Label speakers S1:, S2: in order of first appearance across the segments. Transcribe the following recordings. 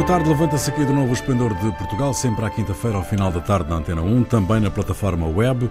S1: Boa tarde, levanta-se aqui de novo o Esplendor de Portugal, sempre à quinta-feira, ao final da tarde, na Antena 1, também na plataforma web.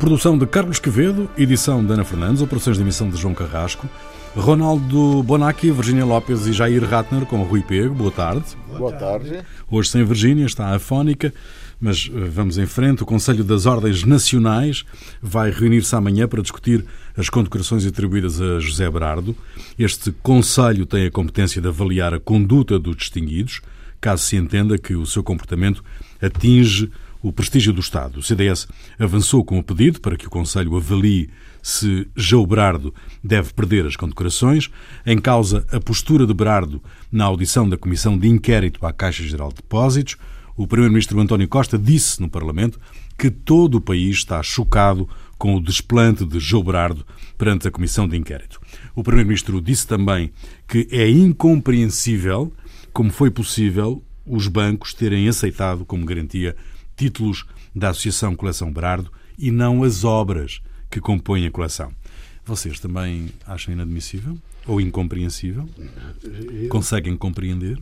S1: Produção de Carlos Quevedo, edição de Ana Fernandes, operações de emissão de João Carrasco, Ronaldo Bonacci, Virginia Lopes e Jair Ratner com Rui Pego. Boa tarde.
S2: Boa tarde.
S1: Hoje sem Virgínia, está afónica, mas eh, vamos em frente. O Conselho das Ordens Nacionais vai reunir-se amanhã para discutir as condecorações atribuídas a José Berardo. Este Conselho tem a competência de avaliar a conduta dos distinguidos, caso se entenda que o seu comportamento atinge o prestígio do Estado. O CDS avançou com o pedido para que o Conselho avalie se João Berardo deve perder as condecorações. Em causa a postura de Berardo na audição da Comissão de Inquérito à Caixa Geral de Depósitos, o Primeiro-Ministro António Costa disse no Parlamento que todo o país está chocado com o desplante de João Berardo perante a Comissão de Inquérito. O Primeiro-Ministro disse também que é incompreensível como foi possível os bancos terem aceitado como garantia títulos da Associação Coleção Berardo e não as obras que compõem a coleção. Vocês também acham inadmissível ou incompreensível? Conseguem compreender?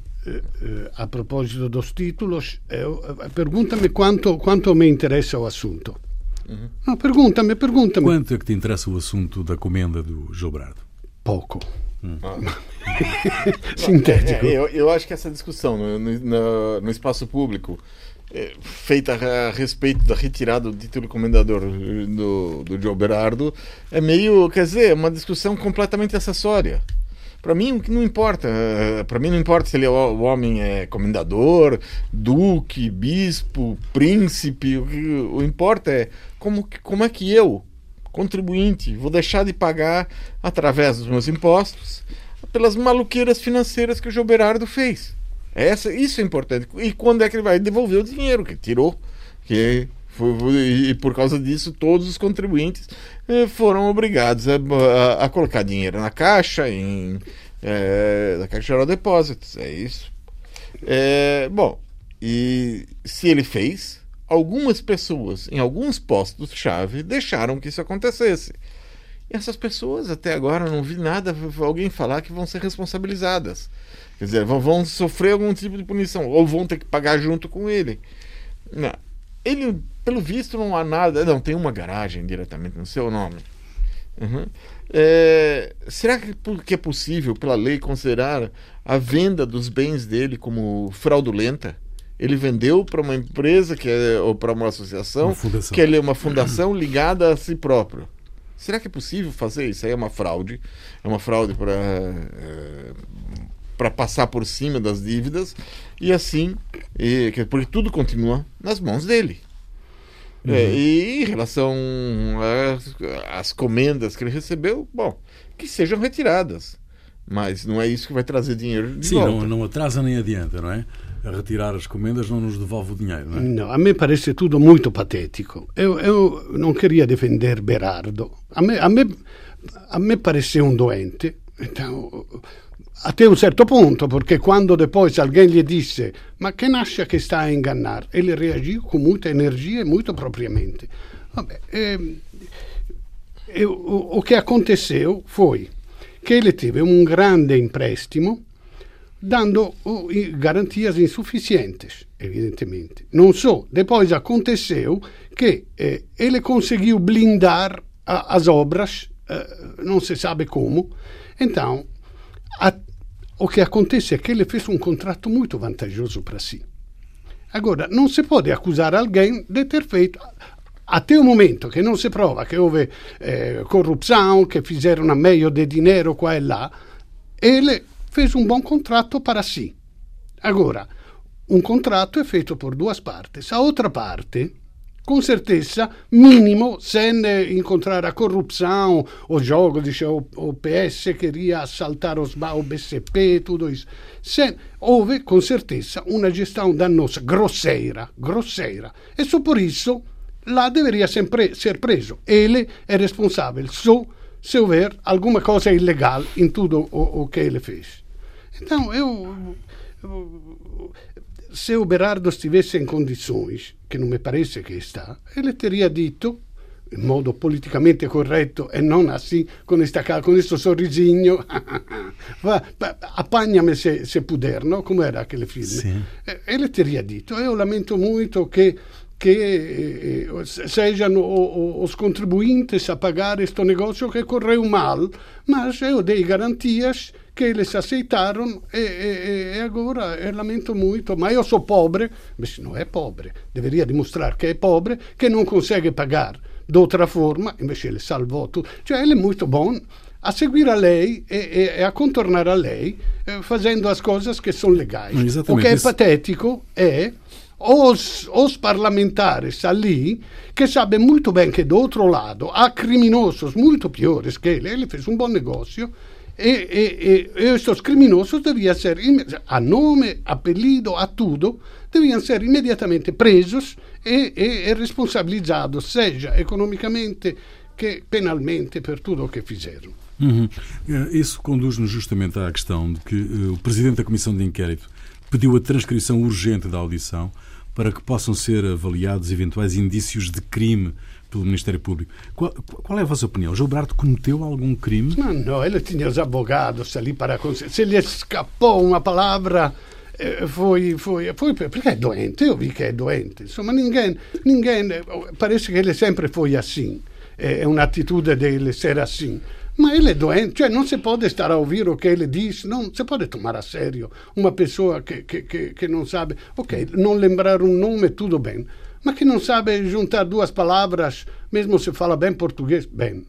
S3: A propósito dos títulos, pergunta-me quanto, quanto me interessa o assunto. Uhum. Não, pergunta-me, pergunta-me.
S1: Quanto é que te interessa o assunto da comenda do João Berardo?
S3: Pouco. Hum. Sintético.
S2: É, eu, eu, acho que essa discussão no, no, no espaço público é, feita a respeito da retirada do título comendador do, do João Berardo é meio, quer dizer, uma discussão completamente acessória. Para mim, o que não importa, para mim não importa se ele é o homem é comendador, duque, bispo, príncipe, o que o importa é como, como é que eu, contribuinte, vou deixar de pagar através dos meus impostos pelas maluqueiras financeiras que o João Berardo fez. Essa, isso é importante. E quando é que ele vai devolver o dinheiro que tirou? Que foi, e por causa disso, todos os contribuintes eh, foram obrigados a, a, a, colocar dinheiro na caixa, em, é, na Caixa Geral de Depósitos. É isso. É, bom, e se ele fez, algumas pessoas em alguns postos-chave deixaram que isso acontecesse. E essas pessoas, até agora, não vi nada alguém falar que vão ser responsabilizadas. Quer dizer, vão, vão sofrer algum tipo de punição, ou vão ter que pagar junto com ele. Não. Ele, pelo visto, não há nada. Não, tem uma garagem diretamente no seu nome. Uhum. É, será que, é possível, pela lei, considerar a venda dos bens dele como fraudulenta? Ele vendeu para uma empresa que é, ou para uma associação uma que ele é uma fundação ligada a si próprio. Será que é possível fazer isso? Aí é uma fraude. É uma fraude para é, para passar por cima das dívidas e assim, e, porque tudo continua nas mãos dele. Uhum. É, e em relação às comendas que ele recebeu, bom, que sejam retiradas. Mas não é isso que vai trazer dinheiro de
S1: Sim,
S2: volta.
S1: Não, não atrasa nem adianta, não é? A retirar as comendas não nos devolve o dinheiro, não é?
S3: Não, a me parece tudo muito patético. Eu, eu não queria defender Berardo. A me, a me, a me pareceu um doente. Então, até um certo punto, perché quando depois alguém lhe disse ma che nasce che sta a ingannar, ele reagiu com muita energia e muito propriamente. Vabbè, eh, e, o, o che aconteceu foi che ele teve um grande empréstimo dando garantias insuficientes, evidentemente. Non só, depois aconteceu que eh, ele conseguiu blindar a, as obras, eh, não se sabe como, então a, o que acontece é que ele fez um contrato muito vantajoso para si. Agora, não se pode acusar alguém de ter feito até o momento que não se prova que houve eh, corrupção, que fizeram a meio de dinheiro qua e lá, ele fez um bom contrato para si. Agora, um contrato é feito por duas partes. A outra parte com certeza, mínimo, sem encontrar a corrupção, o jogo, dice, o, o PS queria assaltar os, o BCP, tudo isso. Sem, houve, com certeza, uma gestão danosa, grosseira, grosseira. E só por isso, lá deveria sempre ser preso. Ele é responsável só se houver alguma coisa ilegal em tudo o, o que ele fez. Então, eu se o Berardo estivesse em condições, que não me parece que está, ele teria dito in modo politicamente corretto e non assim, con questo sorrisinho, va, appagnami se, se puder, no? come era aquele film? Sì. E, e le teria dito, io lamento molto che che eh, eh sejam os contribuintes a pagar este negócio que correu mal, mas eu dei garantias que eles aceitaram e, e, e agora eu lamento muito, mas eu sou pobre, mas não é pobre, deveria demonstrar que é pobre, que não consegue pagar de outra forma, invece ele salvou tudo. Cioè ele é muito bom a seguire a lei e, e, a contornare a lei eh, facendo as coisas che sono legali. O che è patetico è os, os parlamentares ali que sabem muito bem que do outro lado há criminosos muito piores que ele, ele fez um bom negócio e, e, e estes criminosos ser a nome, apelido, a tudo deviam ser imediatamente presos e, e, e seja economicamente que penalmente per tudo o que fizeram.
S1: Uhum. Isso conduz-nos justamente à questão de que uh, o Presidente da Comissão de Inquérito pediu a transcrição urgente da audição para que possam ser avaliados eventuais indícios de crime pelo Ministério Público. Qual, qual é a vossa opinião? Gilberto cometeu algum crime?
S3: Não, não, ele tinha os advogados ali para... Se lhe escapou uma palavra... Eh, foi, foi, foi perché è doente, io vi che è doente, insomma, ninguém, ninguém, parece che ele sempre foi assim, è un'attitudine di essere assim. Ma ele é doente, cioè non si può stare a ouvir o che ele diz, non si può tomar a sério uma pessoa che, che, che, che non sa, ok, non lembrare un nome, tutto bene, ma che non sa giuntare due parole, mesmo se fala bem português, bem,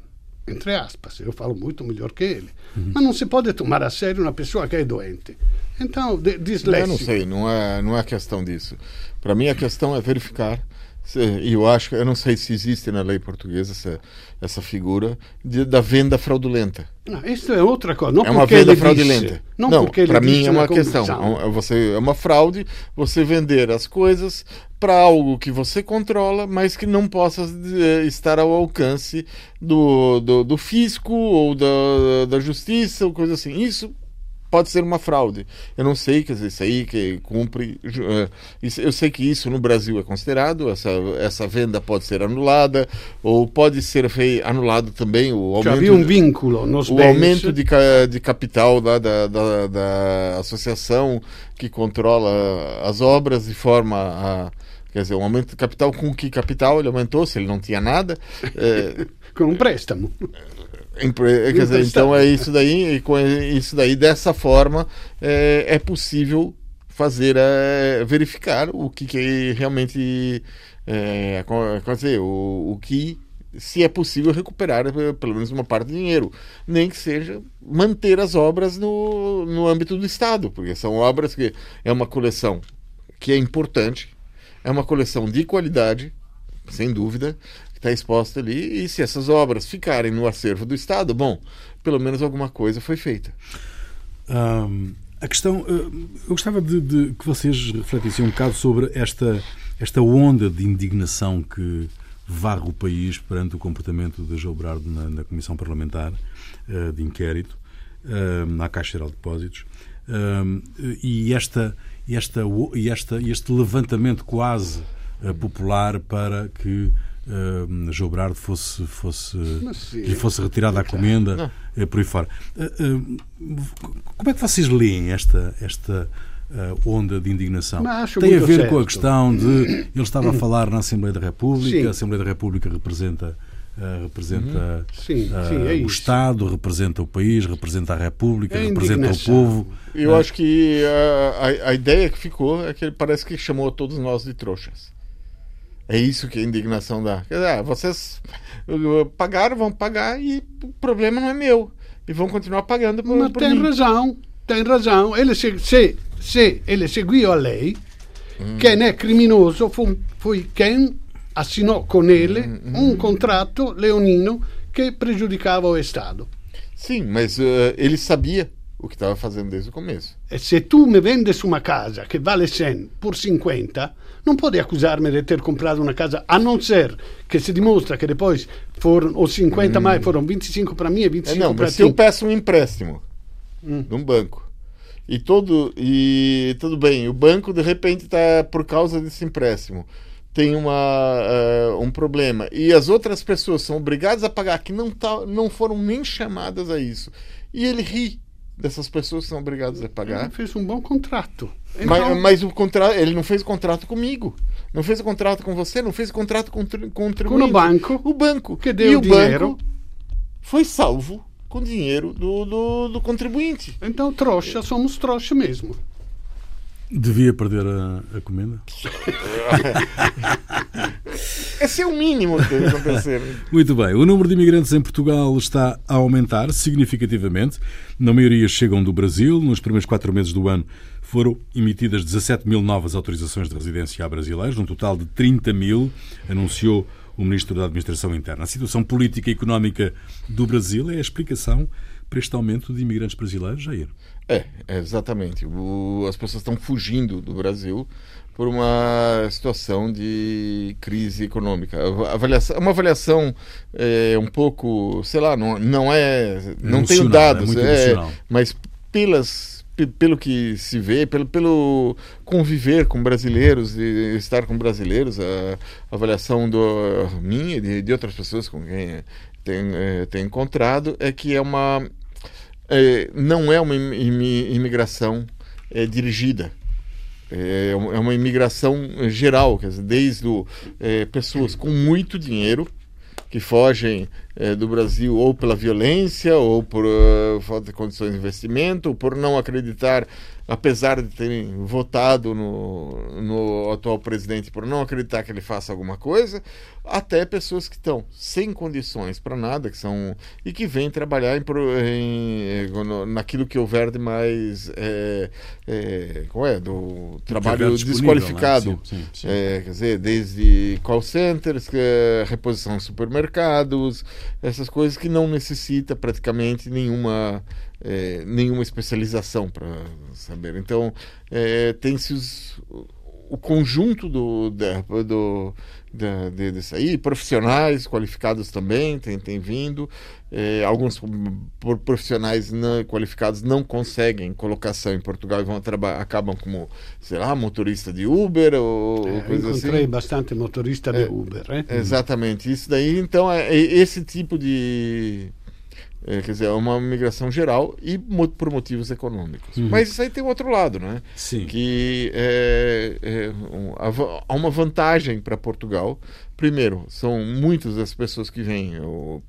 S3: entre aspas, eu falo muito melhor que ele. Uhum. Mas não se pode tomar a sério uma pessoa que é doente. Então,
S2: disléxico. Eu não sei, não é, não é questão disso. Para mim, a questão é verificar e eu acho, eu não sei se existe na lei portuguesa essa, essa figura de, da venda fraudulenta.
S3: Não, isso é outra coisa. Não
S2: é uma venda fraudulenta. Disse, não, não para mim é uma questão. É você é uma fraude você vender as coisas para algo que você controla, mas que não possa eh, estar ao alcance do, do, do fisco ou da, da justiça ou coisa assim. Isso pode ser uma fraude. Eu não sei, quer dizer, isso aí que cumpre. Isso, eu sei que isso no Brasil é considerado, essa, essa venda pode ser anulada, ou pode ser anulado também o
S3: aumento. Já havia um vínculo nos
S2: O
S3: bens.
S2: aumento de, de capital da, da, da, da, associação que controla as obras de forma a. Quer dizer, um aumento de capital com que capital ele aumentou, se ele não tinha nada.
S3: É, com um préstamo.
S2: Quer dizer, então é isso daí, e com isso daí, dessa forma, é, é possível fazer, é, verificar o que, que realmente, é, dizer, o, o que, se é possível recuperar é, pelo menos uma parte do dinheiro, nem que seja manter as obras no, no âmbito do Estado, porque são obras que é uma coleção que é importante, é uma coleção de qualidade, sem dúvida, que está exposta ali, e se essas obras ficarem no acervo do Estado, bom, pelo menos alguma coisa foi feita.
S1: Um, a questão, eh, eu gostava de, de, que vocês refletissem um bocado sobre esta, esta onda de indignação que varre o país perante o comportamento de João Brado na, na Comissão Parlamentar uh, de Inquérito, uh, na Caixa Geral de Depósitos, uh, e, esta, esta, esta, este levantamento quase popular para que uh, João Brado fosse, fosse, lhe fosse retirada a comenda, uh, por aí fora. Uh, como é que vocês leem esta, esta onda de indignação? Tem a ver
S3: certo.
S1: com a questão de. Ele estava a falar na Assembleia da República, sim. a Assembleia da República representa. Uh, representa uhum. sim, uh, sim, é o Estado, representa o país, representa a República, é representa o povo.
S2: Eu acho que a, a, ideia que ficou é que ele parece que chamou todos nós de trouxas. É isso que a indignação dá. Ah, vocês pagaram, vão pagar e o problema não é meu. E vão continuar pagando por,
S3: Mas
S2: por
S3: tem
S2: mim.
S3: razão, tem razão. Ele se, se, se ele seguiu a lei, hum. quem é criminoso foi, foi quem assinou com ele hum, hum. um contrato leonino que prejudicava o Estado.
S2: Sim, mas uh, ele sabia o que estava fazendo desde o começo.
S3: E se tu me vendes uma casa que vale 100 por 50, não pode acusar-me de ter comprado uma casa, a não ser que se demonstra que depois foram os 50 hum. mais, foram 25 para mim e 25 é, não, para ti.
S2: Se eu peço um empréstimo hum. num banco e todo e tudo bem, o banco de repente está por causa desse empréstimo tem uma, uh, um problema e as outras pessoas são obrigadas a pagar que não, tá, não foram nem chamadas a isso. E ele ri dessas pessoas que são obrigadas a pagar.
S3: Ele fez um bom contrato.
S2: Então... Mas, mas, o contrato, ele não fez o contrato comigo. Não fez o contrato com você, não fez o contrato com, com o
S3: Com o banco.
S2: O banco.
S3: Que deu e o dinheiro.
S2: banco foi salvo com dinheiro do, do, do contribuinte.
S3: Então, trouxa, somos trouxa mesmo.
S1: Devia perder a, a comenda?
S2: Esse é o mínimo que deve acontecer.
S1: Muito bem. O número de imigrantes em Portugal está a aumentar significativamente. Na maioria chegam do Brasil. Nos primeiros quatro meses do ano foram emitidas 17 mil novas autorizações de residência a brasileiros, num total de 30 mil, anunciou o Ministro da Administração Interna. A situação política e económica do Brasil é a explicação para este aumento de imigrantes brasileiros, Jair?
S2: É, exatamente. O, as pessoas estão fugindo do Brasil por uma situação de crise econômica. Avaliação, uma avaliação é, um pouco, sei lá, não, não é. Não tenho é dados, é, é mas pelas pelo que se vê, pelo, pelo conviver com brasileiros e estar com brasileiros, a, avaliação do, minha e de, de outras pessoas com quem é, tem encontrado é que é uma é, não é uma imigração é, dirigida. É, é uma imigração geral, quer dizer, desde o, é, pessoas com muito dinheiro que fogem é, do Brasil ou pela violência, ou por uh, falta de condições de investimento, ou por não acreditar apesar de terem votado no, no atual presidente por não acreditar que ele faça alguma coisa, até pessoas que estão sem condições para nada, que são e que vêm trabalhar em, em, naquilo que houver de mais é, é, qual é do trabalho né? desqualificado, né? sim, sim, sim. É, quer dizer, desde call centers, reposição de supermercados, essas coisas que não necessita praticamente nenhuma é, nenhuma especialização para saber. Então, é, tem-se o conjunto do, do, da, de, desse aí, profissionais qualificados também tem, tem vindo. É, alguns profissionais não qualificados não conseguem colocação em Portugal e vão acabam como, sei lá, motorista de Uber ou,
S3: é,
S2: coisa assim.
S3: Encontrei bastante motorista de
S2: é,
S3: Uber.
S2: Exatamente, isso daí. Então, é, é esse tipo de é, quer dizer, é uma migração geral e por motivos econômicos. Uhum. Mas isso aí tem outro lado, né?
S1: Sim.
S2: Que é, é, um, há uma vantagem para Portugal. Primeiro, são muitas das pessoas que vêm ou,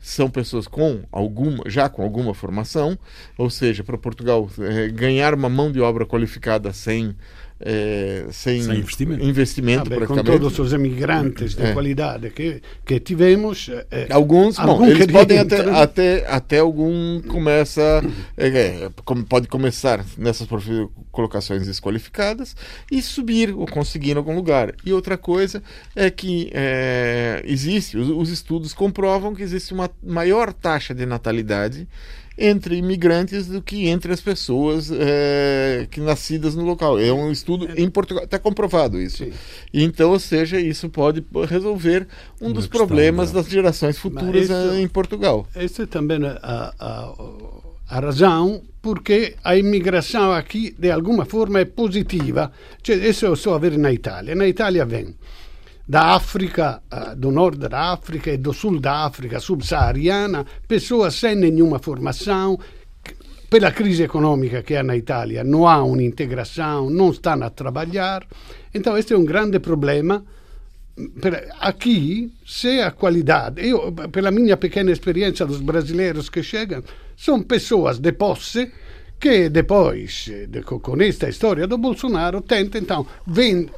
S2: são pessoas com alguma, já com alguma formação, ou seja, para Portugal é, ganhar uma mão de obra qualificada sem é, sem, sem, investimento, investimento
S3: ah, beh, com todos os imigrantes de é. qualidade que, que tivemos
S2: é, alguns, bom, eles podem até, até, até algum começa pode começar nessas colocações desqualificadas e subir ou conseguir em algum lugar. E outra coisa é que existe os, os estudos comprovam que existe uma maior taxa de natalidade entre imigrantes do que entre as pessoas é, que nascidas no local. É um estudo em Portugal, está comprovado isso. Sim. Então, ou seja, isso pode resolver um Uma dos questão, problemas das gerações futuras isso, em Portugal.
S3: Essa é também a, a, a razão porque a imigração aqui, de alguma forma, é positiva. Cioè, isso eu estou a ver na Itália. Na Itália vem da África, uh, do norte da África e do sul da África subsaariana, pessoas sem nenhuma formação, pela crise econômica que há na Itália, não há integração, não estão a trabalhar. Então, este é um grande problema. Aqui, se a qualidade, eu, pela minha pequena experiência dos brasileiros que chegam, são pessoas de posse che depois, con questa storia do Bolsonaro, tenta então, vende,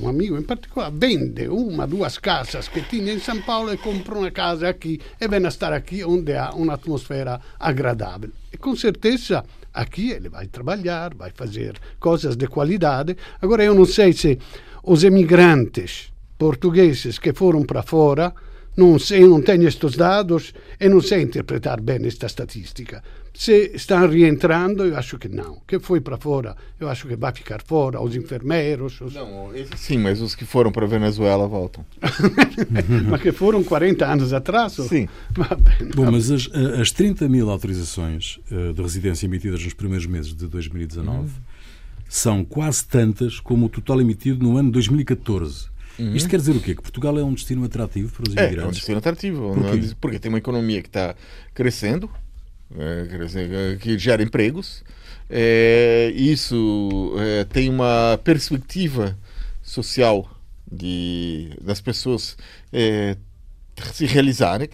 S3: um amigo em particular, vende uma, duas casas que tinha em São Paulo e compra uma casa aqui e vem a estar aqui onde há uma atmosfera agradável. E com certeza aqui ele vai trabalhar, vai fazer coisas de qualidade. Agora eu não sei se os emigrantes portugueses que foram para fora não sei, não tenho estes dados e não sei interpretar bem esta estatística. Se estão rientrando, eu acho que não. Que foi para fora, eu acho que vai ficar fora. Os enfermeiros. Os...
S2: Não, sim, mas os que foram para a Venezuela voltam.
S3: mas que foram 40 anos atrás?
S2: Sim.
S1: Bom, mas as, as 30 mil autorizações eh, de residência emitidas nos primeiros meses de 2019 hum. são quase tantas como o total emitido no ano 2014. Uhum. Isto quer dizer o quê? Que Portugal é um destino atrativo para os imigrantes?
S2: É, é um destino atrativo. Por porque tem uma economia que está crescendo, é, que gera empregos. É, isso é, tem uma perspectiva social de, das pessoas é, se realizarem.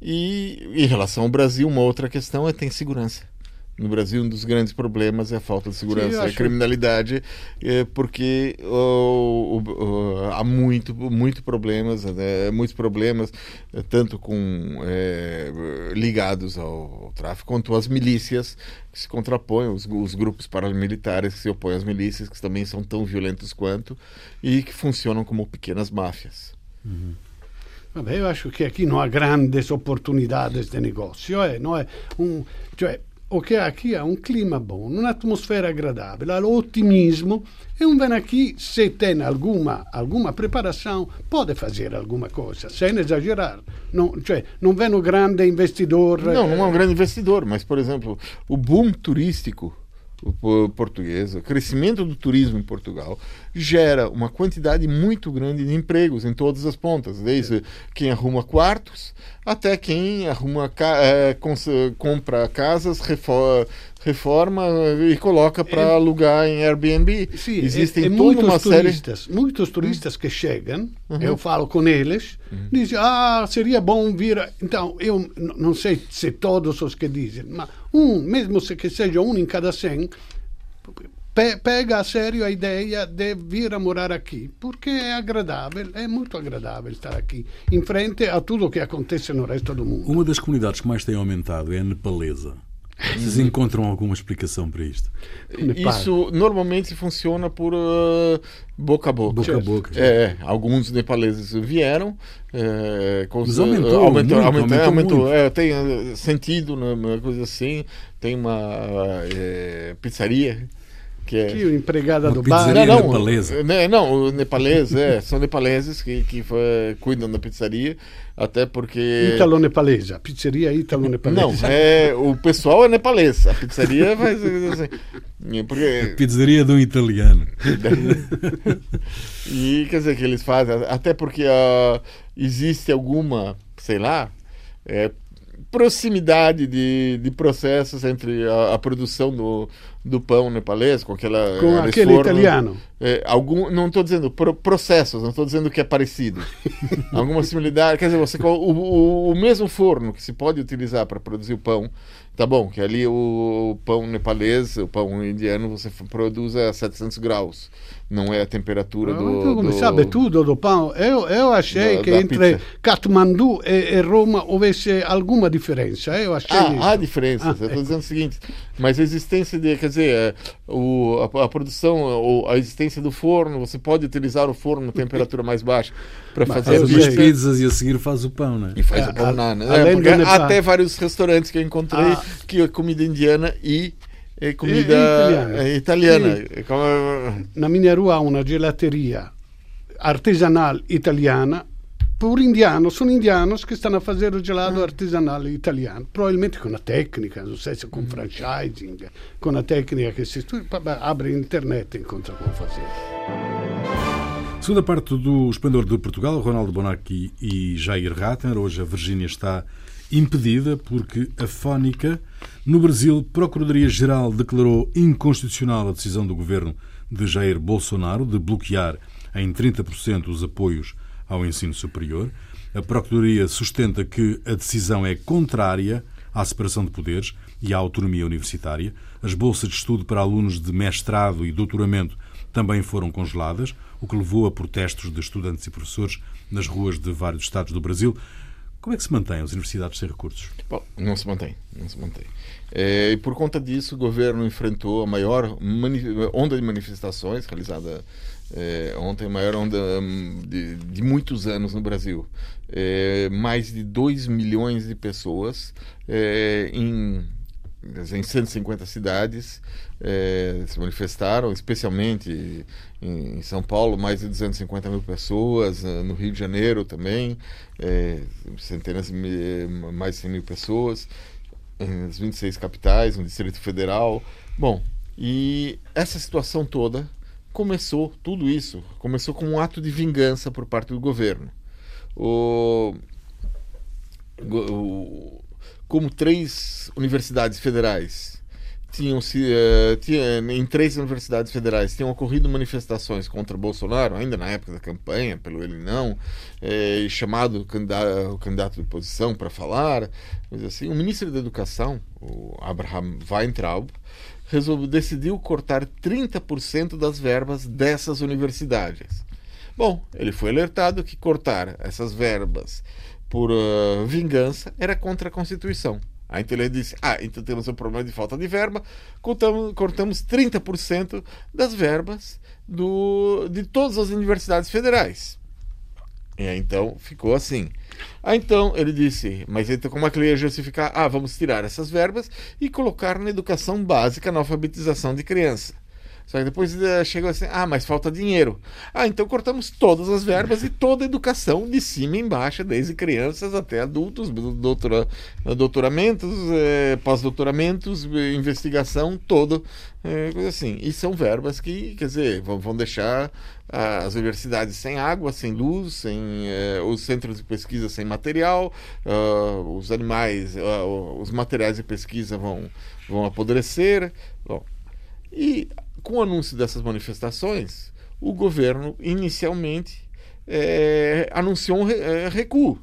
S2: E em relação ao Brasil, uma outra questão é tem segurança. No Brasil, um dos grandes problemas é a falta de segurança, Sim, a criminalidade, é, porque oh, oh, há muito, muito problemas, né, muitos problemas, é, tanto com é, ligados ao, ao, tráfico quanto às milícias que se contrapõem, os, os, grupos paramilitares que se opõem às milícias, que também são tão violentos quanto e que funcionam como pequenas máfias.
S3: Uhum. Vabbè, eu acho que aqui não há grandes oportunidades de negócio, é, não é um, cioè, o che aqui há um clima bom, uma atmosfera agradável, há otimismo e um vem aqui, se tem alguma, alguma preparação, pode fazer alguma coisa, sem exagerar. Não, cioè, não vem o grande investidor.
S2: Não, não é um grande investidor, mas, por exemplo, o boom turístico portuguesa, o crescimento do turismo em Portugal gera uma quantidade muito grande de empregos em todas as pontas, desde quem arruma quartos até quem arruma é, compra casas, reforma, reforma e coloca para é, alugar em Airbnb.
S3: Sim, Existem é, é toda uma turistas, série... Muitos turistas que chegam, uhum. eu falo com eles, uhum. dizem, ah, seria bom vir... Então, eu não sei se todos os que dizem, mas um, mesmo se que seja um em cada cem, pe pega a sério a ideia de vir a morar aqui, porque é agradável, é muito agradável estar aqui, em frente a tudo o que acontece no resto do mundo.
S1: Uma das comunidades que mais tem aumentado é a nepalesa. Vocês encontram alguma explicação para isto?
S2: Isso normalmente funciona por uh, boca a boca.
S1: Boca a boca.
S2: É, alguns nepaleses vieram. É,
S1: Mas aumentou, aumentou, muito, aumentou, aumentou, aumentou
S2: é, tem uh, sentido, né, uma coisa assim. Tem uma é, pizzaria
S3: que é que empregada do
S1: bar.
S2: Não,
S1: não, nepalesa.
S2: Né, não, o nepalês, é, são nepaleses que, que foi, cuidam da pizzaria, até porque...
S3: Italo-nepalesa, pizzeria italo-nepalesa.
S2: Não, é, o pessoal é nepalês, a pizzaria faz assim...
S1: Porque... A pizzaria um italiano.
S2: e quer dizer que eles fazem, até porque uh, existe alguma, sei lá, é, proximidade de, de processos entre a, a produção do, do pão nepalês com aquela
S3: com aquele forno, italiano.
S2: é, algum não estou dizendo pro, processos não estou dizendo que é parecido. Alguma similaridade quer dizer você o, o, o mesmo forno que se pode utilizar para produzir o pão Tá bom, que ali o pão nepalês, o pão indiano, você produz a 700 graus. Não é a temperatura ah, do.
S3: Então, do... sabe tudo do pão. Eu, eu achei da, que da entre pizza. Katmandu e, e, Roma houvesse alguma diferença. Eu achei
S2: ah, há diferenças. Ah, eu estou é. dizendo o seguinte: mas a existência de. Quer dizer, é, o, a, a produção, ou a existência do forno, você pode utilizar o forno na temperatura mais baixa para fazer
S1: faz as pizzas e a seguir faz o pão, né?
S2: E faz é, o pão na, né? É, até vários restaurantes que eu encontrei ah. que é comida indiana e é comida e, italiana. italiana.
S3: Come... Na minha rua há uma gelateria artesanal italiana por indiano, sono indianos che stanno a fare il gelato ah. artigianale italiano, probabilmente con una tecnica, non so se con mm. franchising, con una tecnica che si studia, abre internet e incontra come fare.
S1: Segunda parte do Esplendor de Portugal, Ronaldo Bonacci e Jair Ratner. Hoje a Virgínia está impedida porque a Fónica, no Brasil, Procuradoria-Geral declarou inconstitucional a decisão do governo de Jair Bolsonaro de bloquear em 30% os apoios ao ensino superior. A Procuradoria sustenta que a decisão é contrária à separação de poderes e à autonomia universitária. As bolsas de estudo para alunos de mestrado e doutoramento também foram congeladas o que levou a protestos de estudantes e professores nas ruas de vários estados do Brasil. Como é que se mantém as universidades sem recursos?
S2: Bom, não se mantém, não se mantém. É, e por conta disso, o governo enfrentou a maior onda de manifestações realizada é, ontem, a maior onda hum, de, de muitos anos no Brasil. É, mais de 2 milhões de pessoas em em 150 cidades é, se manifestaram, especialmente em, São Paulo, mais de 250 mil pessoas, eh, no Rio de Janeiro também, é, centenas mais de 100 mil pessoas, nas 26 capitais, no Distrito Federal. Bom, e essa situação toda começou tudo isso, começou como um ato de vingança por parte do governo. O, o, como três universidades federais tinham se uh, tinha, em três universidades federais tinham ocorrido manifestações contra Bolsonaro ainda na época da campanha pelo ele não eh, chamado o candidato, o candidato de oposição para falar mas assim o ministro da educação o Abraham Weintraub resolveu decidiu cortar 30% das verbas dessas universidades. Bom ele foi alertado que cortar essas verbas por uh, vingança era contra a Constituição Aí então ele disse: Ah, então temos um problema de falta de verba, cortamos, cortamos 30% das verbas do, de todas as universidades federais. E aí, então ficou assim. Aí então ele disse: Mas então como é que ele ia justificar? Ah, vamos tirar essas verbas e colocar na educação básica, na alfabetização de criança. Só que depois uh, chegou assim, ah, mas falta dinheiro. Ah, então cortamos todas as verbas e toda a educação de cima e embaixo, desde crianças até adultos, doutora, doutoramentos, eh, pós-doutoramentos, investigação, todo, eh, coisa assim. E são verbas que, quer dizer, vão, vão deixar as universidades sem água, sem luz, sem eh, os centros de pesquisa sem material, uh, os animais, uh, os materiais de pesquisa vão, vão apodrecer. Bom, e com o anúncio dessas manifestações, o governo inicialmente é, anunciou um é, recuo,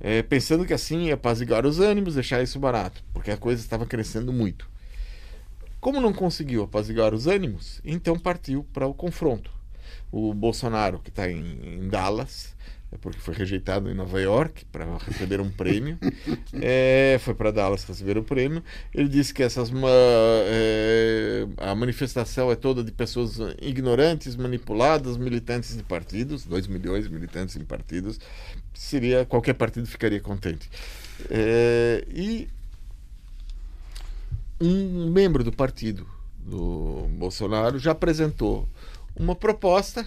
S2: é, pensando que assim ia apaziguar os ânimos, deixar isso barato, porque a coisa estava crescendo muito. Como não conseguiu apaziguar os ânimos, então partiu para o confronto. O Bolsonaro, que está em, em Dallas, é porque foi rejeitado em Nova York para receber um prêmio. É, foi para Dallas receber o prêmio. Ele disse que essas é, a manifestação é toda de pessoas ignorantes, manipuladas, militantes de partidos, 2 milhões de militantes em partidos. Seria qualquer partido ficaria contente. É, e um membro do partido do Bolsonaro já apresentou uma proposta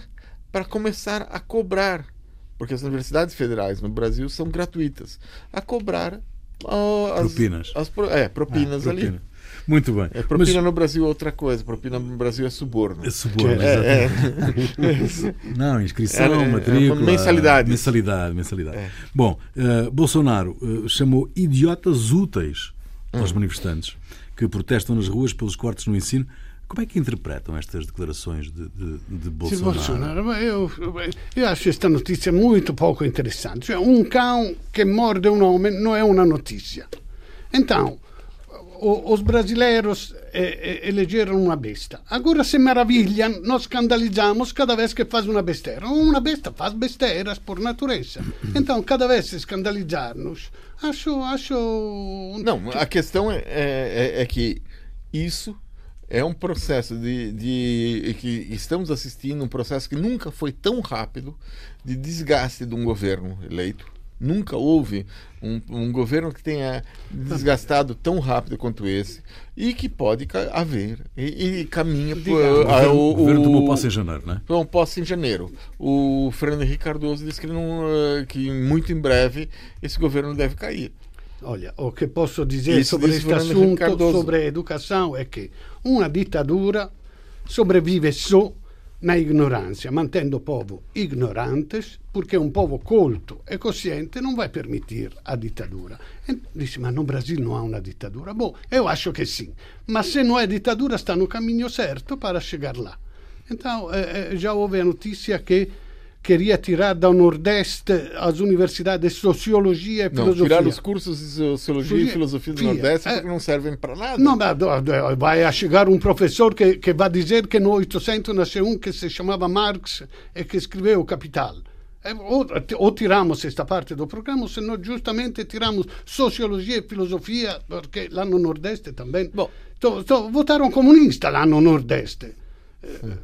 S2: para começar a cobrar porque as universidades federais no Brasil são gratuitas, a cobrar uh,
S1: as propinas.
S2: As, é, propinas ah, propina. ali.
S1: Muito bem.
S2: É, propina Mas... no Brasil é outra coisa. Propina no Brasil é suborno.
S1: É suborno, é, é. Não, inscrição, é, matrícula.
S2: mensalidade.
S1: Mensalidade, mensalidade. É. Bom, uh, Bolsonaro uh, chamou idiotas úteis aos hum. manifestantes que protestam nas ruas pelos cortes no ensino como é que interpretam estas declarações de, de, de Bolsonaro? Bolsonaro
S3: eu, eu, acho esta notícia muito pouco interessante. Cioè, um cão que morde um homem não é uma notícia. Então, os brasileiros eh, eh, elegeram uma besta. Agora se maravilham, nos escandalizamos cada vez que faz uma besteira. Uma besta faz besteiras por natureza. Então, cada vez se escandalizar-nos, acho, acho...
S2: Não, a questão é, é, é que isso é um processo de, de, que estamos assistindo um processo que nunca foi tão rápido de desgaste de um governo eleito. Nunca houve um, um governo que tenha desgastado tão rápido quanto esse e que pode haver e, e caminha
S1: para o, o governo tomou posse em janeiro, né?
S2: Tomou posse em janeiro. O Fernando Henrique Cardoso disse que, não, eh, que muito em breve esse governo deve cair.
S3: Olha, o che posso dire isso, sobre questo assunto, sobre educação, é que uma ditadura sobrevive só na ignorância, mantendo o povo ignorantes, porque um povo colto e consciente não vai permitir a ditadura. E dice, ma no Brasil não há uma ditadura? Bom, eu acho que sim. Mas se não é ditadura, está no caminho certo para chegar lá. Então, eh, eh já houve a notícia que queria tirar do Nordeste as universidades de Sociologia e não, Filosofia.
S2: Tirar os cursos de Sociologia e Filosofia do Nordeste porque é, não servem para nada.
S3: Não, vai chegar um professor que, que vai dizer que no 800 nasceu um que se chamava Marx e que escreveu o Capital. Ou, ou tiramos esta parte do programa, se não justamente tiramos Sociologia e Filosofia, porque lá no Nordeste também. Bom, to, to, votaram comunista lá no Nordeste.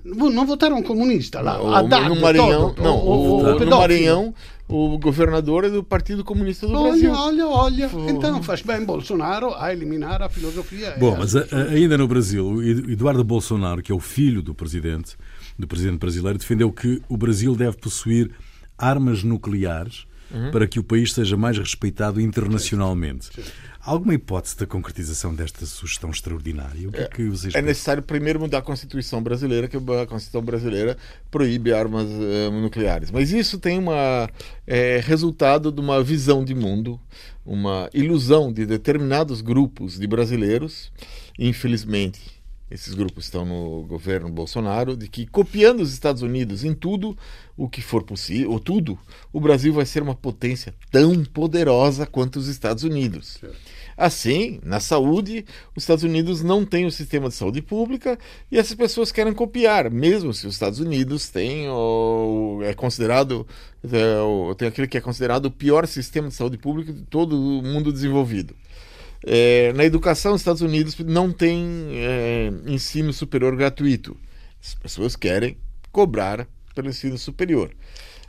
S3: Não votaram comunista lá.
S2: O, Haddad, no Maranhão, todo, não, o, o, no Maranhão, o governador é do Partido Comunista do
S3: olha,
S2: Brasil.
S3: Olha, olha, Então faz bem Bolsonaro a eliminar a filosofia.
S1: Bom, mas a, ainda no Brasil, Eduardo Bolsonaro, que é o filho do presidente, do presidente brasileiro, defendeu que o Brasil deve possuir armas nucleares uhum. para que o país seja mais respeitado internacionalmente. Sim. Alguma hipótese da concretização desta sugestão extraordinária? O que é, que vocês
S2: é necessário primeiro mudar a Constituição brasileira, que a Constituição brasileira proíbe armas uh, nucleares. Mas isso tem uma é, resultado de uma visão de mundo, uma ilusão de determinados grupos de brasileiros, infelizmente esses grupos estão no governo Bolsonaro, de que copiando os Estados Unidos em tudo o que for possível, ou tudo, o Brasil vai ser uma potência tão poderosa quanto os Estados Unidos. Assim, na saúde, os Estados Unidos não têm o sistema de saúde pública e essas pessoas querem copiar, mesmo se os Estados Unidos têm ou é considerado é, tem aquele que é considerado o pior sistema de saúde pública de todo o mundo desenvolvido. É, na educação, os Estados Unidos não tem é, ensino superior gratuito. As pessoas querem cobrar pelo ensino superior.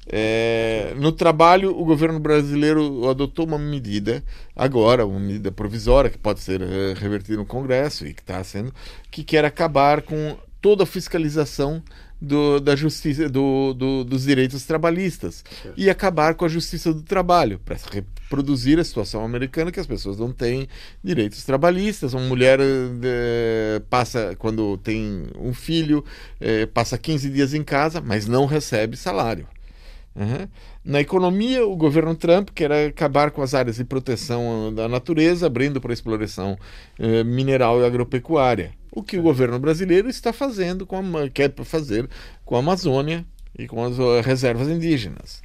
S2: É, no trabalho, o governo brasileiro adotou uma medida, agora, uma medida provisória, que pode ser é, revertida no Congresso e que está sendo, que quer acabar com toda a fiscalização do, da justiça do, do, dos direitos trabalhistas e acabar com a justiça do trabalho para reproduzir a situação americana que as pessoas não têm direitos trabalhistas uma mulher eh, passa quando tem um filho eh, passa 15 dias em casa mas não recebe salário Uhum. Na economia, o governo Trump quer acabar com as áreas de proteção da natureza, abrindo para a exploração eh, mineral e agropecuária. O que o governo brasileiro está fazendo, com a, quer fazer com a Amazônia e com as uh, reservas indígenas.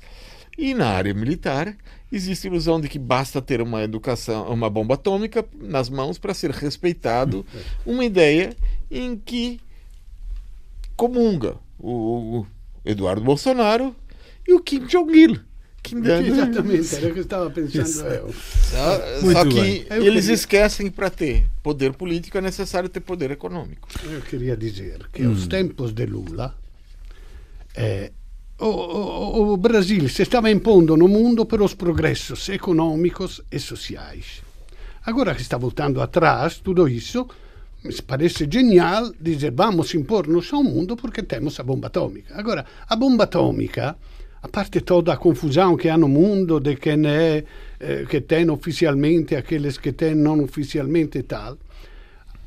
S2: E na área militar, existe a ilusão de que basta ter uma educação, uma bomba atômica nas mãos para ser respeitado, uma ideia em que comunga o Eduardo Bolsonaro e o Kim Jong-il.
S3: Exatamente, era o que eu estava pensando eu.
S2: Só, só que bem. eles esquecem para ter poder político é necessário ter poder econômico.
S3: Eu queria dizer que hum. os tempos de Lula eh, o, o, o Brasil se estava impondo no mundo pelos progressos econômicos e sociais. Agora que está voltando atrás tudo isso, me parece genial dizer vamos impor-nos ao mundo porque temos a bomba atômica. Agora, a bomba atômica a parte toda a confusão que há no mundo de quem é eh, que tem oficialmente aqueles que têm não oficialmente tal,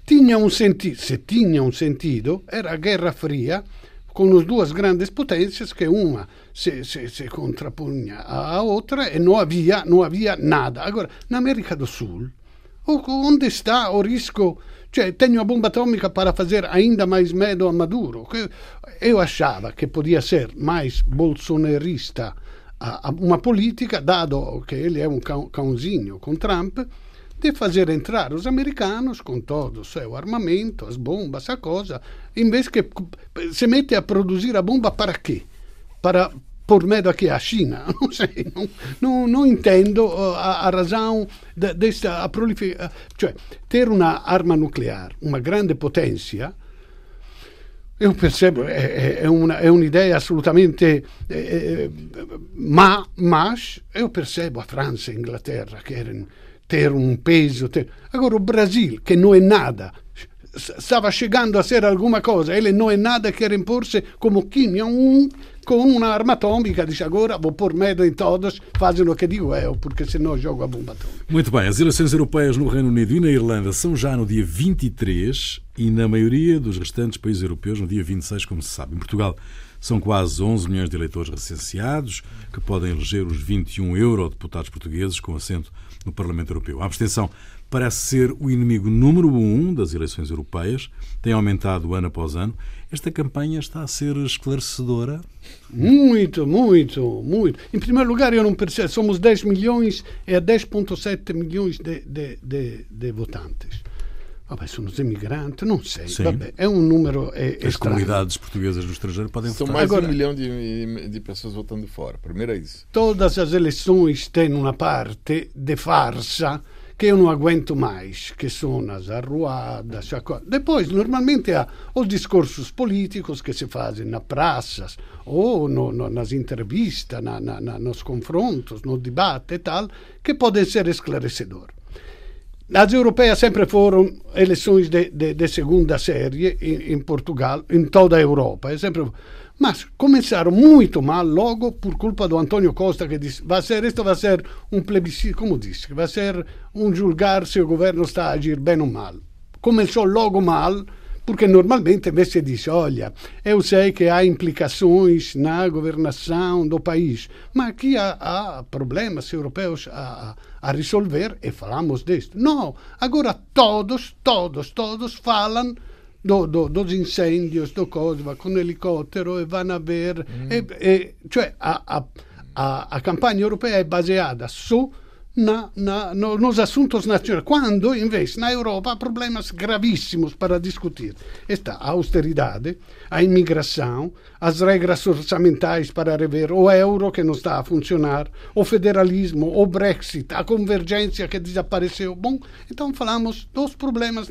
S3: tinha um sentido, se tinha um sentido, era a Guerra Fria com as duas grandes potências que uma se, se, se contrapunha à outra e não havia, não havia nada. Agora, na América do Sul, onde está o risco cioè, tenho a bomba atômica para fazer ainda mais medo a Maduro. Eu achava que podia ser mais bolsonarista uma política, dado que ele é um cãozinho com Trump, de fazer entrar os americanos com todo o seu armamento, as bombas, a coisa, em vez que se mete a produzir a bomba para quê? Para, por medo aqui a China. Não sei, não, não, não entendo uh, a, a razão desta proliferação. Cioè, ter uma arma nucleare, uma grande potência, eu percebo, é, é, uma, é uma ideia absolutamente. É, ma, mas eu percebo a França e a Inglaterra querem ter um peso. Ter... Agora, o Brasil, que não é nada, stava chegando a ser alguma coisa, ele não é nada, quer impor-se como Kim Jong-un com uma arma atômica, diz agora vou pôr medo em todos, fazem o que digo eu, porque senão jogo a bomba atômica.
S1: Muito bem, as eleições europeias no Reino Unido e na Irlanda são já no dia 23 e na maioria dos restantes países europeus no dia 26, como se sabe. Em Portugal são quase 11 milhões de eleitores recenseados que podem eleger os 21 eurodeputados portugueses com assento no Parlamento Europeu. A abstenção parece ser o inimigo número um das eleições europeias, tem aumentado ano após ano. Esta campanha está a ser esclarecedora?
S3: Muito, muito, muito. Em primeiro lugar, eu não percebo, somos 10 milhões e a 10,7 milhões de, de, de, de votantes. Vabbè, são os imigrantes, não sei. Vabbè, é um número é,
S1: As comunidades portuguesas no estrangeiro podem
S2: São
S1: votar.
S2: mais Agora, de um milhão de, de pessoas votando fora. Primeiro é isso.
S3: Todas as eleições têm uma parte de farsa que eu não aguento mais, que são as arruadas. Depois, normalmente, há os discursos políticos que se fazem na praças ou no, no, nas entrevistas, na, na, nos confrontos, no debate e tal, que podem ser esclarecedores. As europeias sempre foram eleições de, de, de segunda série em, em, Portugal, em toda a Europa. É sempre Mas começaram muito mal logo por culpa do Antonio Costa que disse vai ser, isto vai ser um plebiscito, como disse, vai ser um julgar se o governo está a agir bem ou mal. Começou logo mal, porque normalmente você diz, olha, eu sei que há implicações na governação do país, mas aqui há, há problemas europeus a, a, resolver e falamos disto. Não, agora todos, todos, todos falam do, do, dos incêndios, do coisa, com helicóptero e vão a ver. Mm. E, e, cioè, a, a, a, a campanha europeia é baseada su na, na, no, nos assuntos nacionais, quando, vez, na Europa há problemas gravíssimos para discutir. Está a austeridade, a imigração, as regras orçamentais para rever, o euro que não está a funcionar, o federalismo, o Brexit, a convergência que desapareceu. Bom, então falamos dos problemas.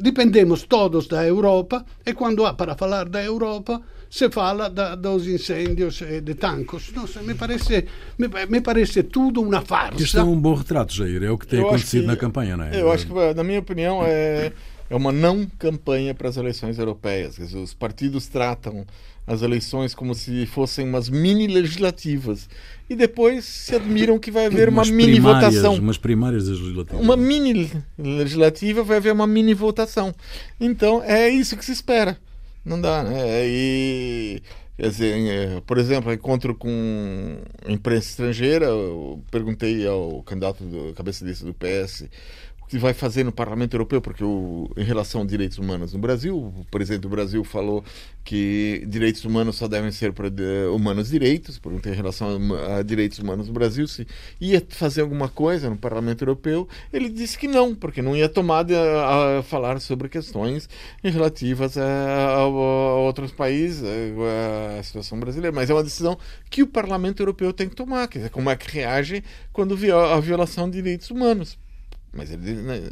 S3: Dependemos todos da Europa e quando há para falar da Europa se fala da, dos incêndios e de tanques. Nossa, me parece, me, me, parece tudo uma farsa.
S1: Isto é um bom retrato, Jair. É o que tem eu acontecido que, na campanha, não é?
S2: Eu acho que, na minha opinião, é, é uma não campanha para as eleições europeias. Dizer, os partidos tratam as eleições como se fossem umas mini legislativas e depois se admiram que vai haver uma mini votação.
S1: Umas primárias legislativas.
S2: Uma mini legislativa vai haver uma mini votação. Então é isso que se espera. Não dá, né? E, quer dizer, é, por exemplo, encontro com imprensa estrangeira, eu perguntei ao candidato do cabeça lista do PS que vai fazer no Parlamento Europeu, porque o, em relação a direitos humanos no Brasil, o presidente do Brasil falou que direitos humanos só devem ser para humanos direitos, porque em relação a, a, direitos humanos no Brasil, se ia fazer alguma coisa no Parlamento Europeu, ele disse que não, porque não ia tomar de, a, a falar sobre questões relativas a, a, outros países, a, situação brasileira, mas é uma decisão que o Parlamento Europeu tem que tomar, quer dizer, como é que reage quando viola a violação de direitos humanos. Mas ele, né,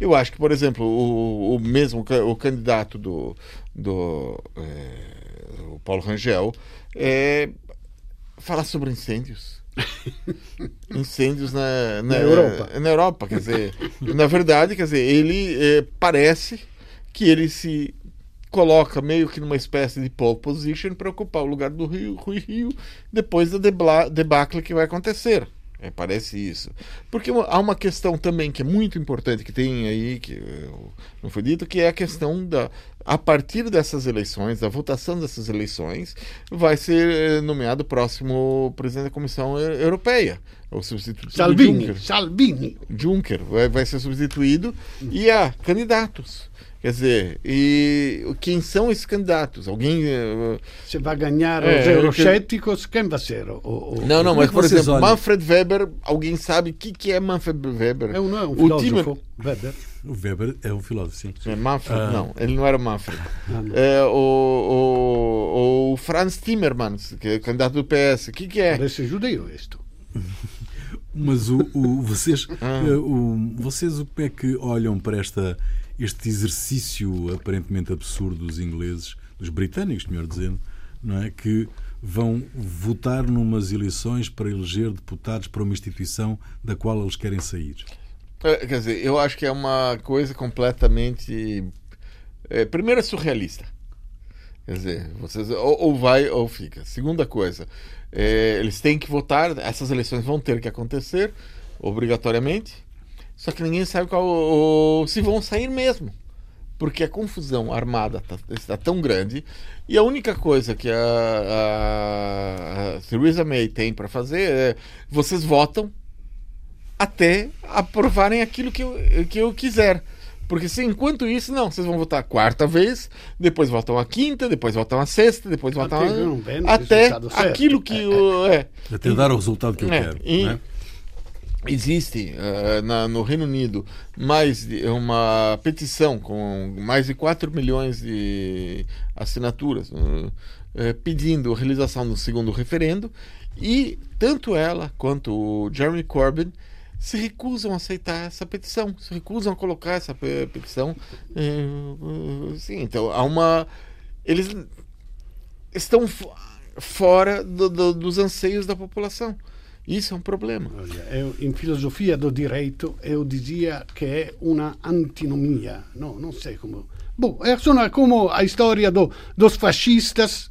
S2: eu acho que, por exemplo, o, o mesmo o candidato do, do é, o Paulo Rangel é, falar sobre incêndios. incêndios na, na, na, Europa. na Europa, quer dizer, na verdade, quer dizer, ele é, parece que ele se coloca meio que numa espécie de pole position para ocupar o lugar do Rio, Rui Rio depois da debacle que vai acontecer. É, parece isso. Porque há uma questão também que é muito importante, que tem aí, que não foi dito, que é a questão da. A partir dessas eleições, da votação dessas eleições, vai ser eh, nomeado o próximo presidente da Comissão Europeia. O substituto
S3: Salvini. Juncker. Salvini.
S2: Juncker vai, vai ser substituído e há candidatos. Quer dizer, e quem são esses candidatos? Alguém.
S3: Eh, Se vai ganhar é, os eurocéticos, quem vai ser? O,
S2: o, não, não, mas por exemplo, olham? Manfred Weber, alguém sabe o que, que é Manfred Weber?
S3: É um, não é um filósofo, Weber.
S1: O Weber é um filósofo, sim.
S2: É Manfred, ah. não, ele não era Manfred. Ah, não. É, o, o, o, Franz Timmermans, que é candidato do PS, o que, que é?
S3: Parece judeu isto.
S1: Mas o, o vocês, ah. Eh, o, vocês o que é que olham para esta este exercício aparentemente absurdo dos ingleses, dos britânicos, melhor dizendo, não é? que vão votar numas eleições para eleger deputados para uma instituição da qual eles querem sair.
S2: É, quer dizer, eu acho que é uma coisa completamente. É, primeiro, é surrealista. Quer dizer, vocês, ou, ou vai ou fica. Segunda coisa, é, eles têm que votar, essas eleições vão ter que acontecer obrigatoriamente só que ninguém sabe qual, ou, se vão sair mesmo. Porque a confusão armada tá, está tão grande e a única coisa que a, a, a Theresa May tem para fazer é vocês votam até aprovarem aquilo que eu, que eu quiser. Porque se enquanto isso, não, vocês vão votar a quarta vez, depois votam a quinta, depois votam a sexta, depois votam a. Até aquilo que. É,
S1: é. Até dar o resultado que eu é, quero. E, né?
S2: Existe uh, na, no Reino Unido mais de, uma petição com mais de 4 milhões de assinaturas uh, uh, pedindo a realização do segundo referendo e tanto ela quanto o Jeremy Corbyn se recusam a aceitar essa petição, se recusam a colocar essa petição. sim, então há uma. Eles estão fora do, do, dos anseios da população. Isso é um problema.
S3: Olha, eu, em filosofia do direito, eu dizia que é uma antinomia. Não, não sei como. Bom, é como a história do, dos fascistas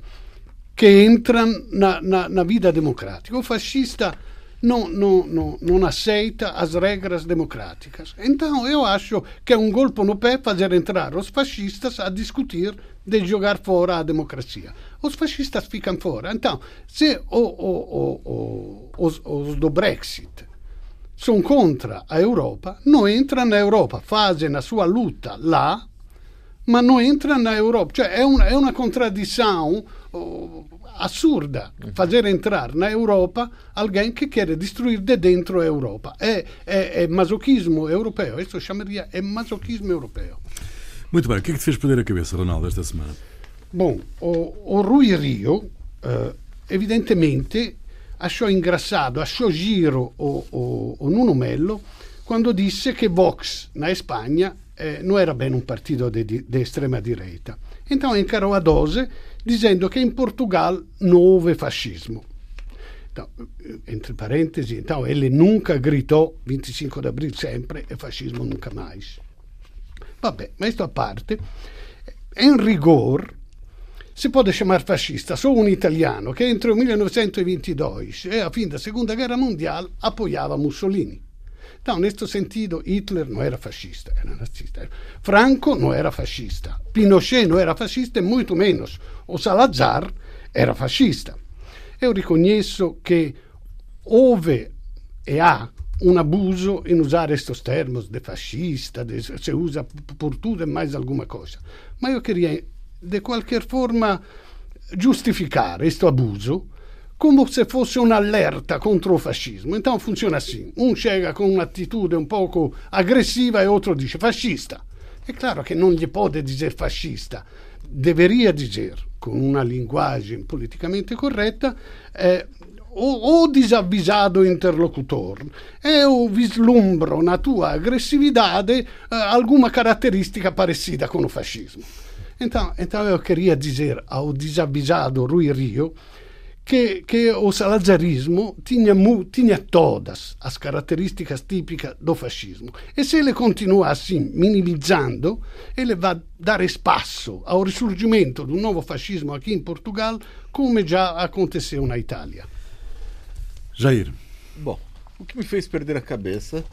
S3: che entra na, na, na vida democrática. O fascista não, não, não, não aceita as regras democráticas. Então, eu acho que é um golpe no pé fazer entrar os fascistas a discutir de jogar fora a democracia. Os fascistas ficam fora. Então, se o, o, o, os, os do Brexit são contra a Europa, não entram na Europa, fazem a sua luta lá, mas não entram na Europa. Cioè, è, un, è una contraddizione oh, assurda fazer entrar na Europa alguém que quer destruir de dentro a Europa. É, é, é masoquismo europeu. Isso chamaria é masoquismo europeu.
S1: Muito bem. O que é que te fez perder a cabeça, Ronaldo, esta semana?
S3: Bom, o, o Rui Rio, uh, evidentemente, achou engraçado, achou giro o, o, o Nuno Mello quando disse che Vox na Spagna eh, non era bene un partito di estrema direita. Então encarou a dose dizendo che in Portugal non houve fascismo. Então, entre parentesi, então ele nunca gritou 25 de abril sempre e fascismo nunca mais. Vabbè, ma questo a parte, in rigor si può chiamare fascista solo un italiano che entro il 1922 e a fine della seconda guerra mondiale appoggiava Mussolini. Então, neste sentido, Hitler não era fascista, era nazista. Franco não era fascista. Pinochet não era fascista e muito menos. O Salazar era fascista. Eu reconheço que houve e há um abuso em usar estes termos de fascista, de, se usa por tudo e mais alguma coisa. Mas eu queria, de qualquer forma, justificar este abuso como se fosse un'allerta contro il fascismo. Então funziona assim: um chega com uma atitude um pouco agressiva e outro dice fascista. É claro que não lhe pode dizer fascista, deveria dizer, com uma linguagem politicamente correta, eh, o, o disavvisado interlocutor. Eu vislumbro na tua agressividade eh, alguma característica parecida com o fascismo. Então, então eu queria dizer ao desavisado Rui Rio que, que o salazarismo tinha, tinha todas as características típicas do fascismo. E se ele continua assim, minimizando, ele vai dar espaço ao ressurgimento do novo fascismo aqui em Portugal, como já aconteceu na Itália.
S1: Jair.
S2: Bom, o que me fez perder a cabeça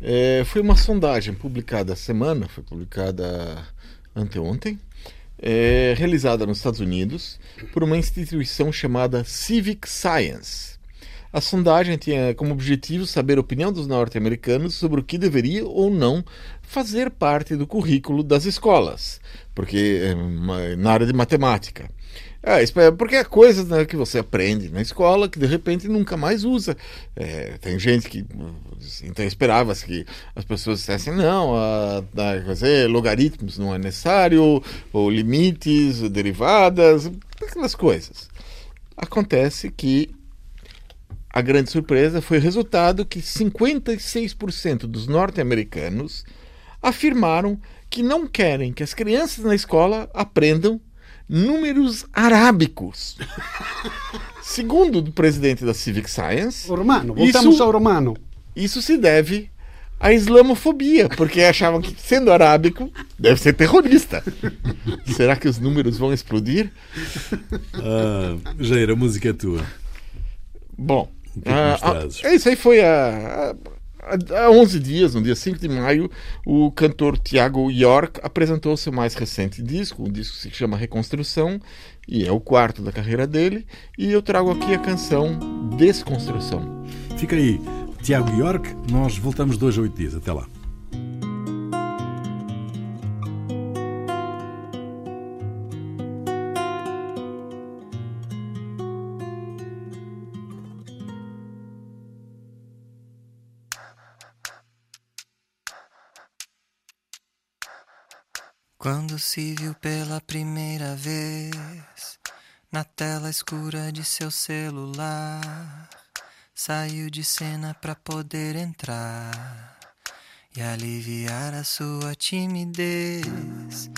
S2: é, foi uma sondagem publicada semana, foi publicada anteontem, é, realizada nos Estados Unidos por uma instituição chamada Civic Science. A sondagem tinha como objetivo saber a opinião dos norte-americanos sobre o que deveria ou não fazer parte do currículo das escolas, porque é, na área de matemática. É, é, porque é coisa né, que você aprende na escola que de repente nunca mais usa. É, tem gente que. Então esperava-se que as pessoas dissessem: não, a, a, dizer, logaritmos não é necessário, ou limites, derivadas, aquelas coisas. Acontece que a grande surpresa foi o resultado que 56% dos norte-americanos afirmaram que não querem que as crianças na escola aprendam números arábicos. Segundo o presidente da Civic Science.
S3: O romano, voltamos isso, ao romano.
S2: Isso se deve à islamofobia, porque achavam que, sendo arábico, deve ser terrorista. Será que os números vão explodir?
S1: Ah, Jair, a música é tua.
S2: Bom, é, ah, ah, isso aí foi a, Há 11 dias, no dia 5 de maio, o cantor Tiago York apresentou seu mais recente disco, um disco que se chama Reconstrução, e é o quarto da carreira dele, e eu trago aqui a canção Desconstrução.
S1: Fica aí, Tiago York, nós voltamos dois a oito dias. Até lá.
S4: Quando se viu pela primeira vez na tela escura de seu celular, saiu de cena para poder entrar e aliviar a sua timidez.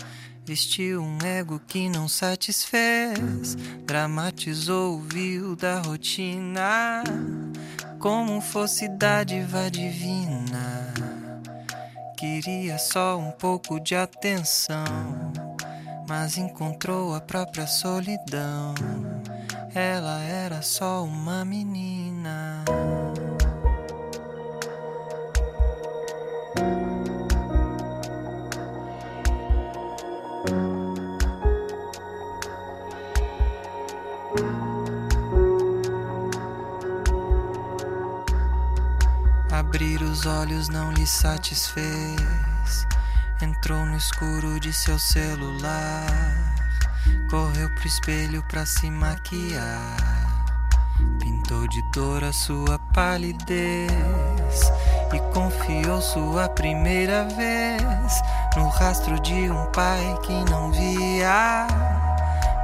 S4: Vestiu um ego que não satisfez, dramatizou o vil da rotina, como fosse dádiva divina queria só um pouco de atenção, mas encontrou a própria solidão. Ela era só uma menina. Abrir os olhos não lhe satisfez. Entrou no escuro de seu celular. Correu pro espelho pra se maquiar. Pintou de dor a sua palidez. E confiou sua primeira vez no rastro de um pai que não via.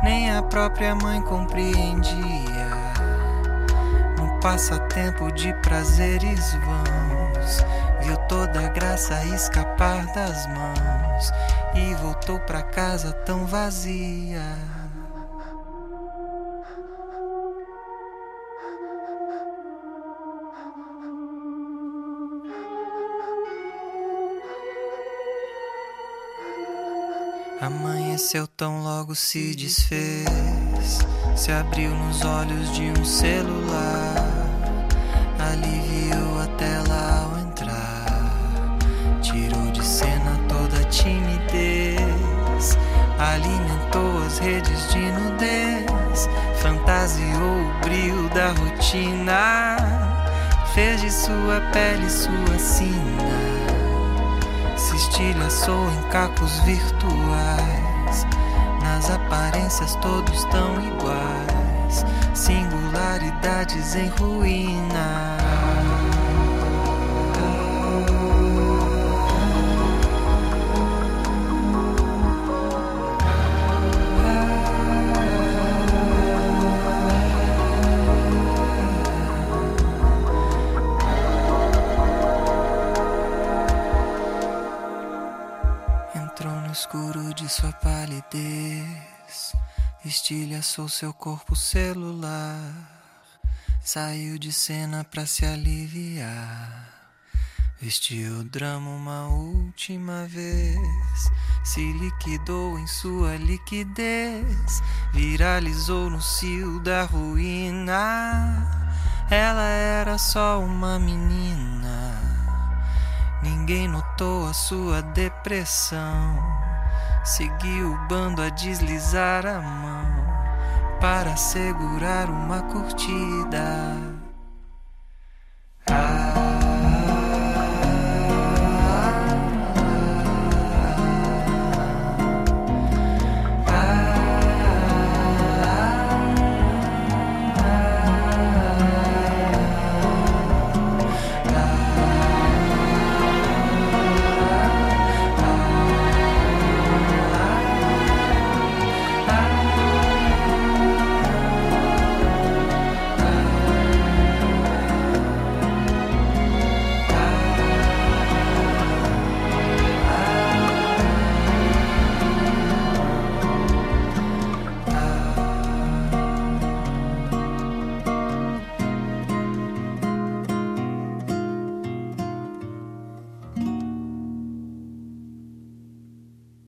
S4: Nem a própria mãe compreendia passatempo de prazeres vãos. Viu toda a graça escapar das mãos. E voltou pra casa tão vazia. Amanheceu tão logo se desfez, se abriu nos olhos de um celular. Aliviou a tela alimentou as redes de nudez, fantasiou o brilho da rotina, fez de sua pele sua sina, se estilhaçou em cacos virtuais, nas aparências todos tão iguais. Singularidades em ruína. Estilhaçou seu corpo celular, saiu de cena pra se aliviar. Vestiu o drama uma última vez, se liquidou em sua liquidez, viralizou no cio da ruína. Ela era só uma menina, ninguém notou a sua depressão. Seguiu o bando a deslizar a mão para segurar uma curtida. Ah.